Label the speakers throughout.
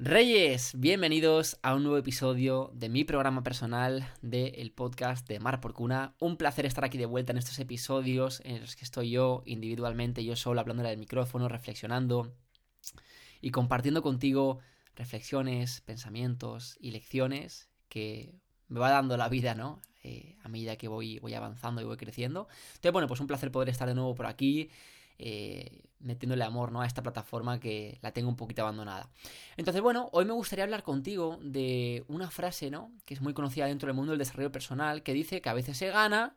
Speaker 1: Reyes, bienvenidos a un nuevo episodio de mi programa personal del podcast de Mar por Cuna. Un placer estar aquí de vuelta en estos episodios en los que estoy yo individualmente, yo solo hablando del micrófono, reflexionando y compartiendo contigo reflexiones, pensamientos y lecciones que me va dando la vida, ¿no? Eh, a medida que voy, voy avanzando y voy creciendo. Entonces, bueno, pues un placer poder estar de nuevo por aquí eh, metiéndole amor ¿no? a esta plataforma que la tengo un poquito abandonada. Entonces, bueno, hoy me gustaría hablar contigo de una frase, ¿no? Que es muy conocida dentro del mundo del desarrollo personal, que dice que a veces se gana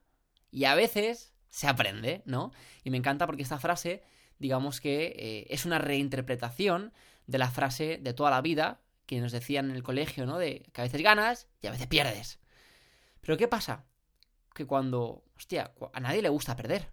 Speaker 1: y a veces se aprende, ¿no? Y me encanta porque esta frase, digamos que eh, es una reinterpretación de la frase de toda la vida que nos decían en el colegio, ¿no? De que a veces ganas y a veces pierdes. Pero ¿qué pasa? Que cuando, hostia, a nadie le gusta perder.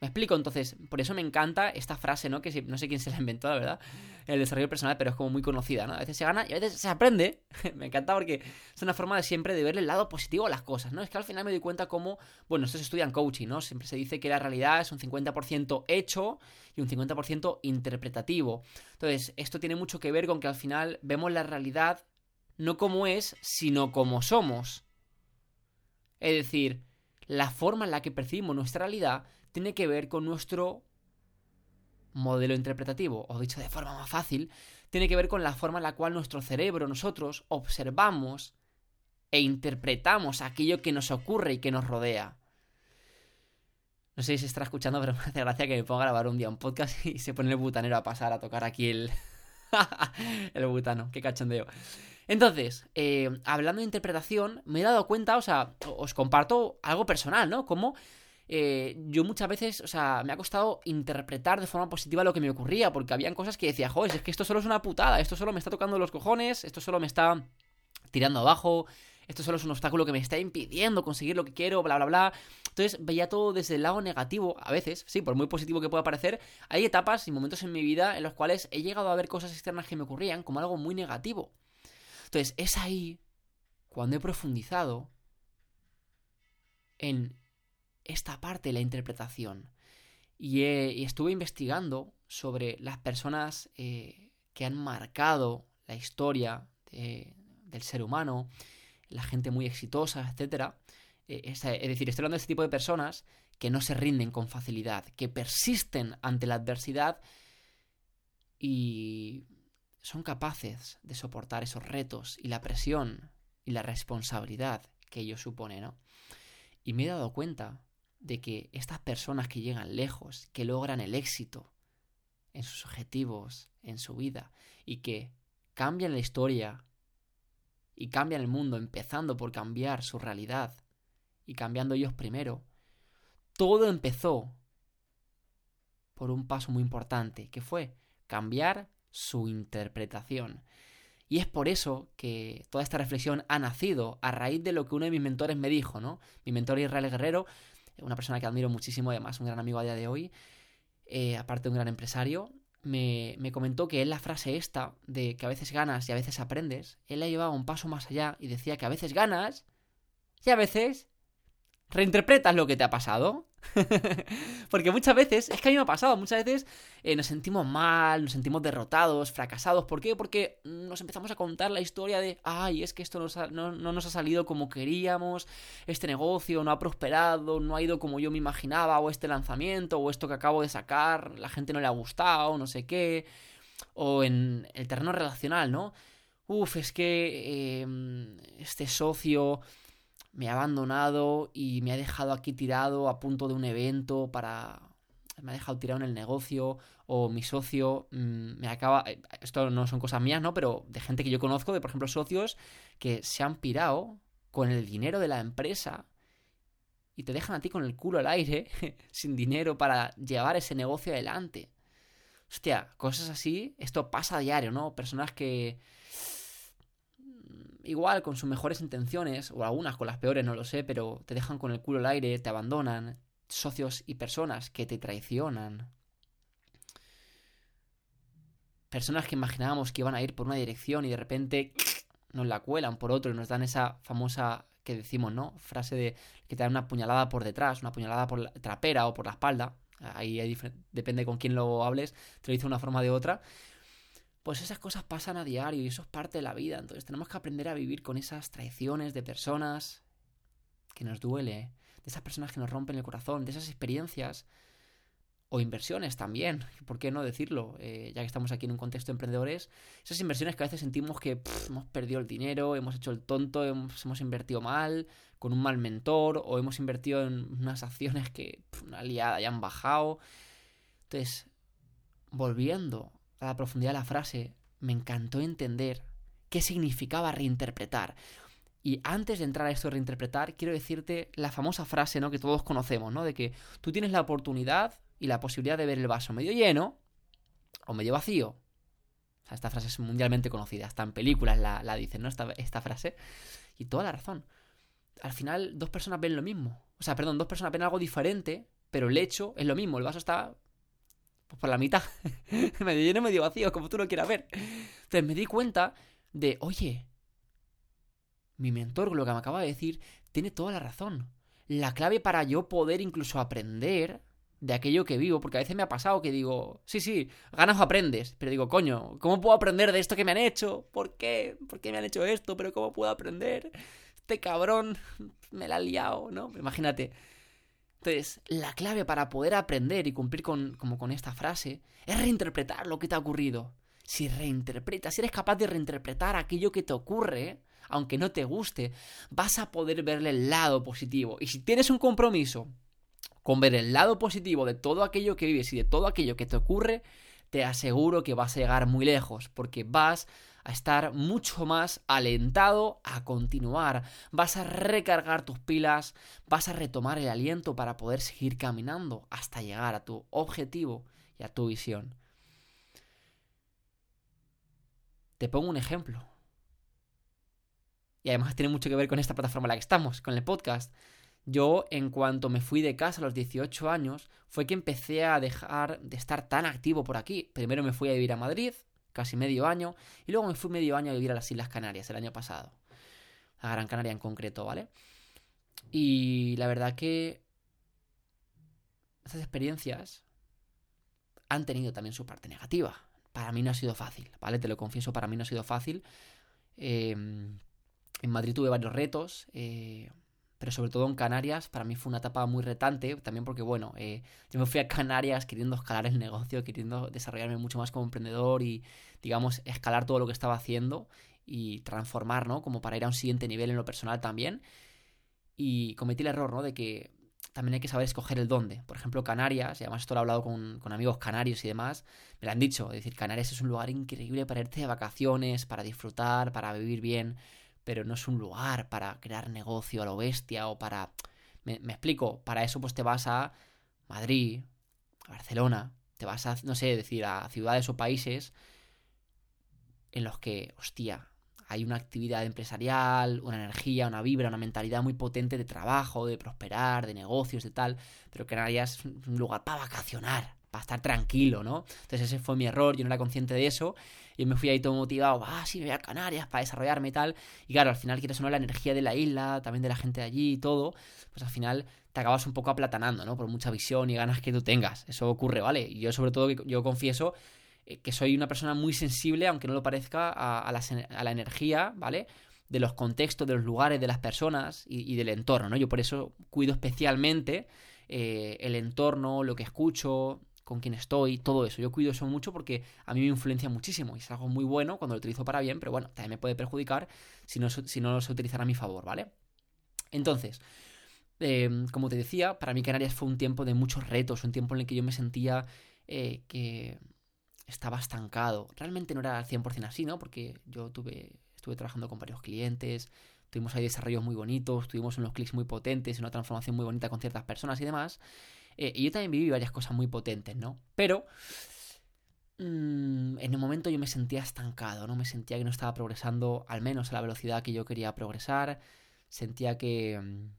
Speaker 1: Me explico, entonces, por eso me encanta esta frase, ¿no? Que no sé quién se la inventó, la verdad, en el desarrollo personal, pero es como muy conocida, ¿no? A veces se gana y a veces se aprende. me encanta porque es una forma de siempre de ver el lado positivo a las cosas, ¿no? Es que al final me doy cuenta cómo, bueno, estos estudian coaching, ¿no? Siempre se dice que la realidad es un 50% hecho y un 50% interpretativo. Entonces, esto tiene mucho que ver con que al final vemos la realidad no como es, sino como somos. Es decir, la forma en la que percibimos nuestra realidad tiene que ver con nuestro modelo interpretativo, o dicho de forma más fácil, tiene que ver con la forma en la cual nuestro cerebro, nosotros, observamos e interpretamos aquello que nos ocurre y que nos rodea. No sé si se estará escuchando, pero me hace gracia que me ponga a grabar un día un podcast y se pone el butanero a pasar a tocar aquí el. el butano, qué cachondeo. Entonces, eh, hablando de interpretación, me he dado cuenta, o sea, os comparto algo personal, ¿no? Como eh, yo muchas veces, o sea, me ha costado interpretar de forma positiva lo que me ocurría, porque habían cosas que decía, joder, es que esto solo es una putada, esto solo me está tocando los cojones, esto solo me está tirando abajo, esto solo es un obstáculo que me está impidiendo conseguir lo que quiero, bla, bla, bla. Entonces veía todo desde el lado negativo, a veces, sí, por muy positivo que pueda parecer, hay etapas y momentos en mi vida en los cuales he llegado a ver cosas externas que me ocurrían como algo muy negativo. Entonces es ahí cuando he profundizado en esta parte la interpretación. Y, estuve investigando sobre las personas eh, que han marcado la historia del ser humano, la gente muy exitosa, etc. Eh, es, decir, estoy hablando de este tipo de personas que no se rinden con facilidad, que persisten ante la adversidad y son capaces de soportar esos retos y la presión y la responsabilidad que ello supone, ¿no? Y me he dado cuenta de que estas personas que llegan lejos, que logran el éxito en sus objetivos, en su vida, y que cambian la historia y cambian el mundo, empezando por cambiar su realidad y cambiando ellos primero, todo empezó por un paso muy importante, que fue cambiar su interpretación. Y es por eso que toda esta reflexión ha nacido a raíz de lo que uno de mis mentores me dijo, ¿no? Mi mentor Israel Guerrero una persona que admiro muchísimo, además un gran amigo a día de hoy, eh, aparte de un gran empresario, me, me, comentó que él la frase esta, de que a veces ganas y a veces aprendes, él la llevaba un paso más allá y decía que a veces ganas y a veces reinterpretas lo que te ha pasado. Porque muchas veces, es que a mí me ha pasado, muchas veces eh, nos sentimos mal, nos sentimos derrotados, fracasados. ¿Por qué? Porque nos empezamos a contar la historia de, ay, es que esto no, no, nos ha salido como queríamos, este negocio no ha prosperado, no ha ido como yo me imaginaba, o este lanzamiento, o esto que acabo de sacar, la gente no le ha gustado, no sé qué. O en el terreno relacional, ¿no? Uf, es que em, este socio me ha abandonado y me ha dejado aquí tirado a punto de un evento para... me ha dejado tirado en el negocio o mi socio mm, me acaba... Eh, esto no son cosas mías, ¿no? Pero de gente que yo conozco, de por ejemplo socios que se han pirado con el dinero de la empresa y te dejan a ti con el culo al aire sin dinero para llevar ese negocio adelante. Hostia, cosas así, esto pasa a diario, ¿no? Personas que igual con sus mejores intenciones, o algunas con las peores, no lo sé, pero te dejan con el culo al aire, te abandonan, socios y personas que te traicionan. Personas que imaginábamos que iban a ir por una dirección y de repente nos la cuelan por otro y nos dan esa famosa que decimos, ¿no? Frase de que te dan una puñalada por detrás, una puñalada por la trapera o por la espalda. Ahí depende con quién lo hables, te lo dice una forma de otra. Pues esas cosas pasan a diario y eso es parte de la vida. Entonces tenemos que aprender a vivir con esas traiciones de personas que nos duele, de esas personas que nos rompen el corazón, de esas experiencias o inversiones también, ¿por qué no decirlo? Eh, ya que estamos aquí en un contexto de emprendedores, esas inversiones que a veces sentimos que hemos perdido el dinero, hemos hecho el tonto, hemos, hemos, invertido mal, con un mal mentor, o hemos invertido en unas acciones que una liada ya han bajado. Entonces, volviendo a la profundidad de la frase, me encantó entender qué significaba reinterpretar. Y antes de entrar a esto de reinterpretar, quiero decirte la famosa frase, ¿no? Que todos conocemos, ¿no? De que tú tienes la oportunidad y la posibilidad de ver el vaso medio lleno o medio vacío. O sea, esta frase es mundialmente conocida, hasta en películas la, la dicen, ¿no? Esta, esta frase. Y toda la razón. Al final, dos personas ven lo mismo. O sea, perdón, dos personas ven algo diferente, pero el hecho es lo mismo. El vaso está pues, por la mitad. medio lleno, medio vacío, como tú lo quieras ver. Entonces me di cuenta de, oye, mi mentor, lo que me acaba de decir, tiene toda la razón. La clave para yo poder incluso aprender de aquello que vivo, porque a veces me ha pasado que digo, sí, sí, ganas o aprendes, pero digo, coño, ¿cómo puedo aprender de esto que me han hecho? ¿Por qué? ¿Por qué me han hecho esto? ¿Pero cómo puedo aprender? Este cabrón me la ha liado, ¿no? Imagínate. Entonces, la clave para poder aprender y cumplir con, como con esta frase es reinterpretar lo que te ha ocurrido. Si reinterpretas, si eres capaz de reinterpretar aquello que te ocurre, aunque no te guste, vas a poder verle el lado positivo. Y si tienes un compromiso con ver el lado positivo de todo aquello que vives y de todo aquello que te ocurre, te aseguro que vas a llegar muy lejos, porque vas a estar mucho más alentado a continuar, vas a recargar tus pilas, vas a retomar el aliento para poder seguir caminando hasta llegar a tu objetivo y a tu visión. Te pongo un ejemplo. Y además tiene mucho que ver con esta plataforma en la que estamos, con el podcast. Yo, en cuanto me fui de casa a los 18 años, fue que empecé a dejar de estar tan activo por aquí. Primero me fui a vivir a Madrid, casi medio año, y luego me fui medio año a vivir a las Islas Canarias el año pasado. A Gran Canaria en concreto, ¿vale? Y la verdad que esas experiencias han tenido también su parte negativa. Para mí no ha sido fácil, ¿vale? Te lo confieso, para mí no ha sido fácil. Eh, en Madrid tuve varios retos. Eh, pero sobre todo en Canarias, para mí fue una etapa muy retante, también porque, bueno, eh, yo me fui a Canarias queriendo escalar el negocio, queriendo desarrollarme mucho más como emprendedor y, digamos, escalar todo lo que estaba haciendo y transformar, ¿no? Como para ir a un siguiente nivel en lo personal también. Y cometí el error, ¿no? De que también hay que saber escoger el dónde. Por ejemplo, Canarias, y además esto lo he hablado con, con, amigos canarios y demás, me lo han dicho. Es decir, Canarias es un lugar increíble para irte de vacaciones, para disfrutar, para vivir bien pero no es un lugar para crear negocio a lo bestia o para... Me, explico, para eso pues te vas a Madrid, a Barcelona, te vas a, no sé, decir, a ciudades o países en los que, hostia, hay una actividad empresarial, una energía, una vibra, una mentalidad muy potente de trabajo, de prosperar, de negocios, de tal, pero Canarias es un lugar para vacacionar, para estar tranquilo, ¿no? Entonces ese fue mi error, yo no era consciente de eso y me fui ahí todo motivado, ah, sí, me voy a Canarias para desarrollarme y tal. Y claro, al final quieres o no la energía de la isla, también de la gente de allí y todo, pues al final te acabas un poco aplatanando, ¿no? Por mucha visión y ganas que tú tengas. Eso ocurre, ¿vale? Y yo sobre todo, yo confieso eh, que soy una persona muy sensible, aunque no lo parezca, a, la, energía, ¿vale? De los contextos, de los lugares, de las personas y, del entorno, ¿no? Yo por eso cuido especialmente eh, el entorno, lo que escucho, con quién estoy, todo eso. Yo cuido eso mucho porque a mí me influencia muchísimo y es algo muy bueno cuando lo utilizo para bien, pero bueno, también me puede perjudicar si no, si no lo sé utilizar a mi favor, ¿vale? Entonces, em, como te decía, para mí Canarias fue un tiempo de muchos retos, un tiempo en el que yo me sentía eh, que estaba estancado. Realmente no era al 100% así, ¿no? Porque yo tuve, estuve trabajando con varios clientes, tuvimos ahí desarrollos muy bonitos, tuvimos unos clics muy potentes, una transformación muy bonita con ciertas personas y demás. Eh, y yo también viví varias cosas muy potentes, ¿no? Pero mm, en el momento yo me sentía estancado, ¿no? Me sentía que no estaba progresando al menos a la velocidad que yo quería progresar. Sentía que... Mm,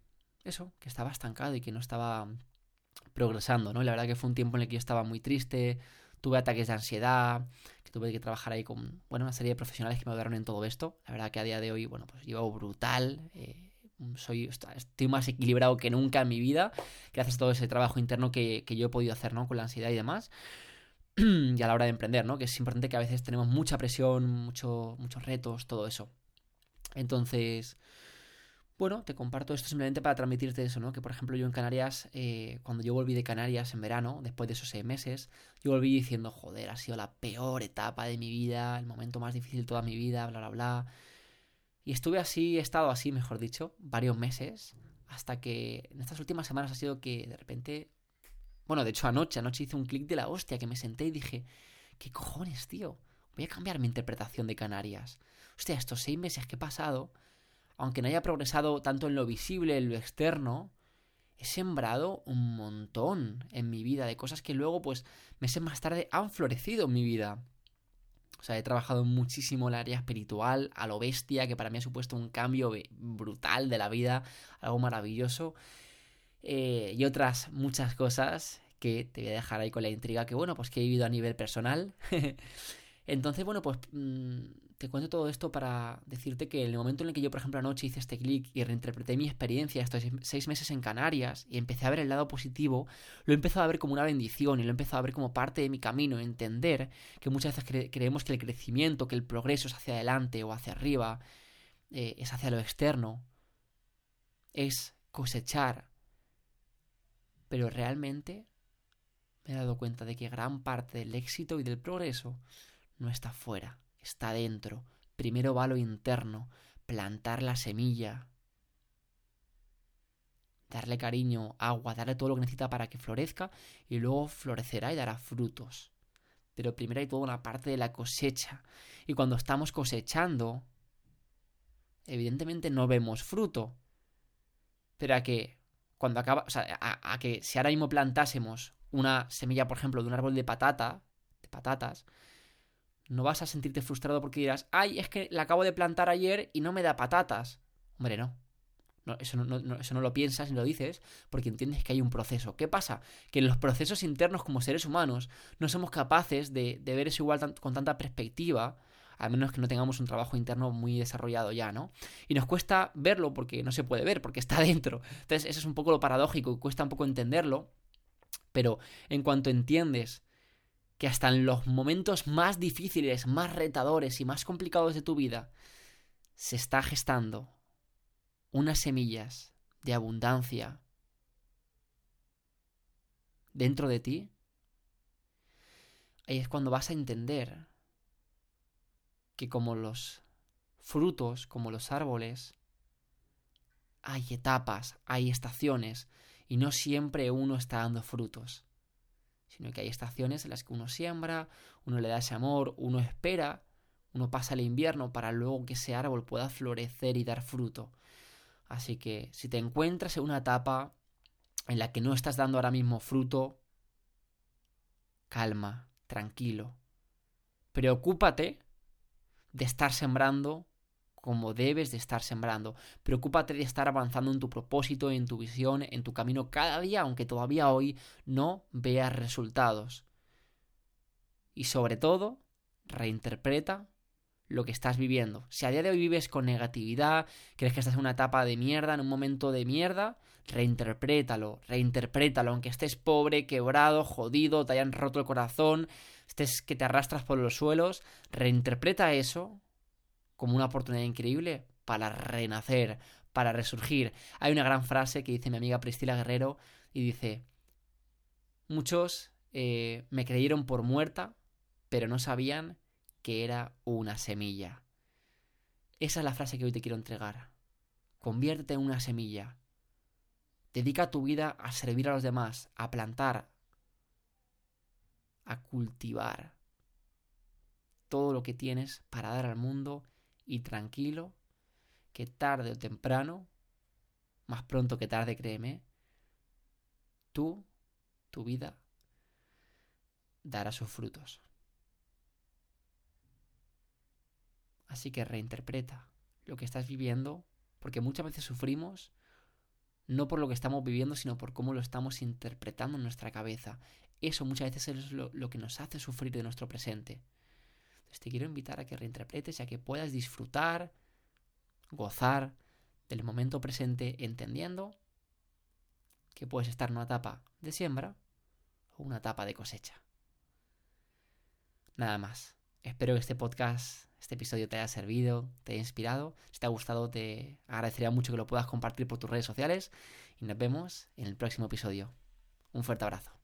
Speaker 1: eso, que estaba estancado y que no estaba progresando, ¿no? Y la verdad que fue un tiempo en el que yo estaba muy triste, tuve ataques de ansiedad, que tuve que trabajar ahí con, bueno, una serie de profesionales que me ayudaron en todo esto. La verdad que a día de hoy, bueno, pues llevo brutal. Eh, soy, estoy más equilibrado que nunca en mi vida, gracias a todo ese trabajo interno que, yo he podido hacer, ¿no? Con la ansiedad y demás. y a la hora de emprender, ¿no? Que es importante que a veces tenemos mucha presión, mucho, muchos retos, todo eso. Entonces, bueno, te comparto esto simplemente para transmitirte eso, ¿no? Que por ejemplo yo en Canarias, eh, cuando yo volví de Canarias en verano, después de esos seis meses, yo volví diciendo, joder, ha sido la peor etapa de mi vida, el momento más difícil de toda mi vida, bla, bla, bla. Y estuve así, he estado así, mejor dicho, varios meses, hasta que en estas últimas semanas ha sido que de repente... Bueno, de hecho anoche, anoche hice un clic de la hostia, que me senté y dije, ¿qué cojones, tío? Voy a cambiar mi interpretación de Canarias. Hostia, estos seis meses que he pasado aunque no haya progresado tanto en lo visible, en lo externo, he sembrado un montón en mi vida de cosas que luego, pues, meses más tarde han florecido en mi vida. O sea, he trabajado muchísimo el área espiritual, a lo bestia, que para mí ha supuesto un cambio brutal de la vida, algo maravilloso. Eh, y otras muchas cosas que te voy a dejar ahí con la intriga que, bueno, pues que he vivido a nivel personal. Entonces, bueno, pues mm, te cuento todo esto para decirte que en el momento en el que yo, por ejemplo, anoche hice este clic y reinterpreté mi experiencia estos seis meses en Canarias y empecé a ver el lado positivo, lo he empezado a ver como una bendición y lo he empezado a ver como parte de mi camino, entender que muchas veces creemos que el crecimiento, que el progreso es hacia adelante o hacia arriba, eh, es hacia lo externo, es cosechar. Pero realmente me he dado cuenta de que gran parte del éxito y del progreso no está fuera está dentro. Primero va lo interno, plantar la semilla, darle cariño, agua, darle todo lo que necesita para que florezca y luego florecerá y dará frutos. Pero primero hay toda una parte de la cosecha. Y cuando estamos cosechando, evidentemente no vemos fruto. Pero a que cuando acaba, o sea, a, a que si ahora mismo plantásemos una semilla, por ejemplo, de un árbol de patata, de patatas, no vas a sentirte frustrado porque dirás, ay, es que la acabo de plantar ayer y no me da patatas. Hombre, no. eso, no, eso no lo piensas ni lo dices porque entiendes que hay un proceso. ¿Qué pasa? Que en los procesos internos como seres humanos no somos capaces de, ver eso igual con tanta perspectiva, a menos que no tengamos un trabajo interno muy desarrollado ya, ¿no? Y nos cuesta verlo porque no se puede ver, porque está dentro. Entonces, eso es un poco lo paradójico cuesta un poco entenderlo. Pero en cuanto entiendes que hasta en los momentos más difíciles, más retadores y más complicados de tu vida, se está gestando unas semillas de abundancia dentro de ti, ahí es cuando vas a entender que como los frutos, como los árboles, hay etapas, hay estaciones, y no siempre uno está dando frutos sino que hay estaciones en las que uno siembra, uno le da ese amor, uno espera, uno pasa el invierno para luego que ese árbol pueda florecer y dar fruto. Así que si te encuentras en una etapa en la que no estás dando ahora mismo fruto, calma, tranquilo. Preocúpate de estar sembrando como debes de estar sembrando. Preocúpate de estar avanzando en tu propósito, en tu visión, en tu camino cada día, aunque todavía hoy no veas resultados. Y sobre todo, reinterpreta lo que estás viviendo. Si a día de hoy vives con negatividad, crees que estás en una etapa de mierda, en un momento de mierda, reinterprétalo, reinterprétalo, aunque estés pobre, quebrado, jodido, te hayan roto el corazón, estés que te arrastras por los suelos, reinterpreta eso como una oportunidad increíble para renacer, para resurgir. Hay una gran frase que dice mi amiga Priscila Guerrero y dice, muchos eh, me creyeron por muerta, pero no sabían que era una semilla. Esa es la frase que hoy te quiero entregar. Conviértete en una semilla. Dedica tu vida a servir a los demás, a plantar, a cultivar todo lo que tienes para dar al mundo y tranquilo que tarde o temprano, más pronto que tarde créeme, tú, tu vida, dará sus frutos. Así que reinterpreta lo que estás viviendo, porque muchas veces sufrimos no por lo que estamos viviendo, sino por cómo lo estamos interpretando en nuestra cabeza. Eso muchas veces es lo, lo que nos hace sufrir de nuestro presente. Entonces te quiero invitar a que reinterpretes y a que puedas disfrutar, gozar del momento presente entendiendo que puedes estar en una etapa de siembra o una etapa de cosecha. nada más. Espero que este podcast, este episodio te haya servido, te haya inspirado. Si te ha gustado, te agradecería mucho que lo puedas compartir por tus redes sociales. Y nos vemos en el próximo episodio. Un fuerte abrazo.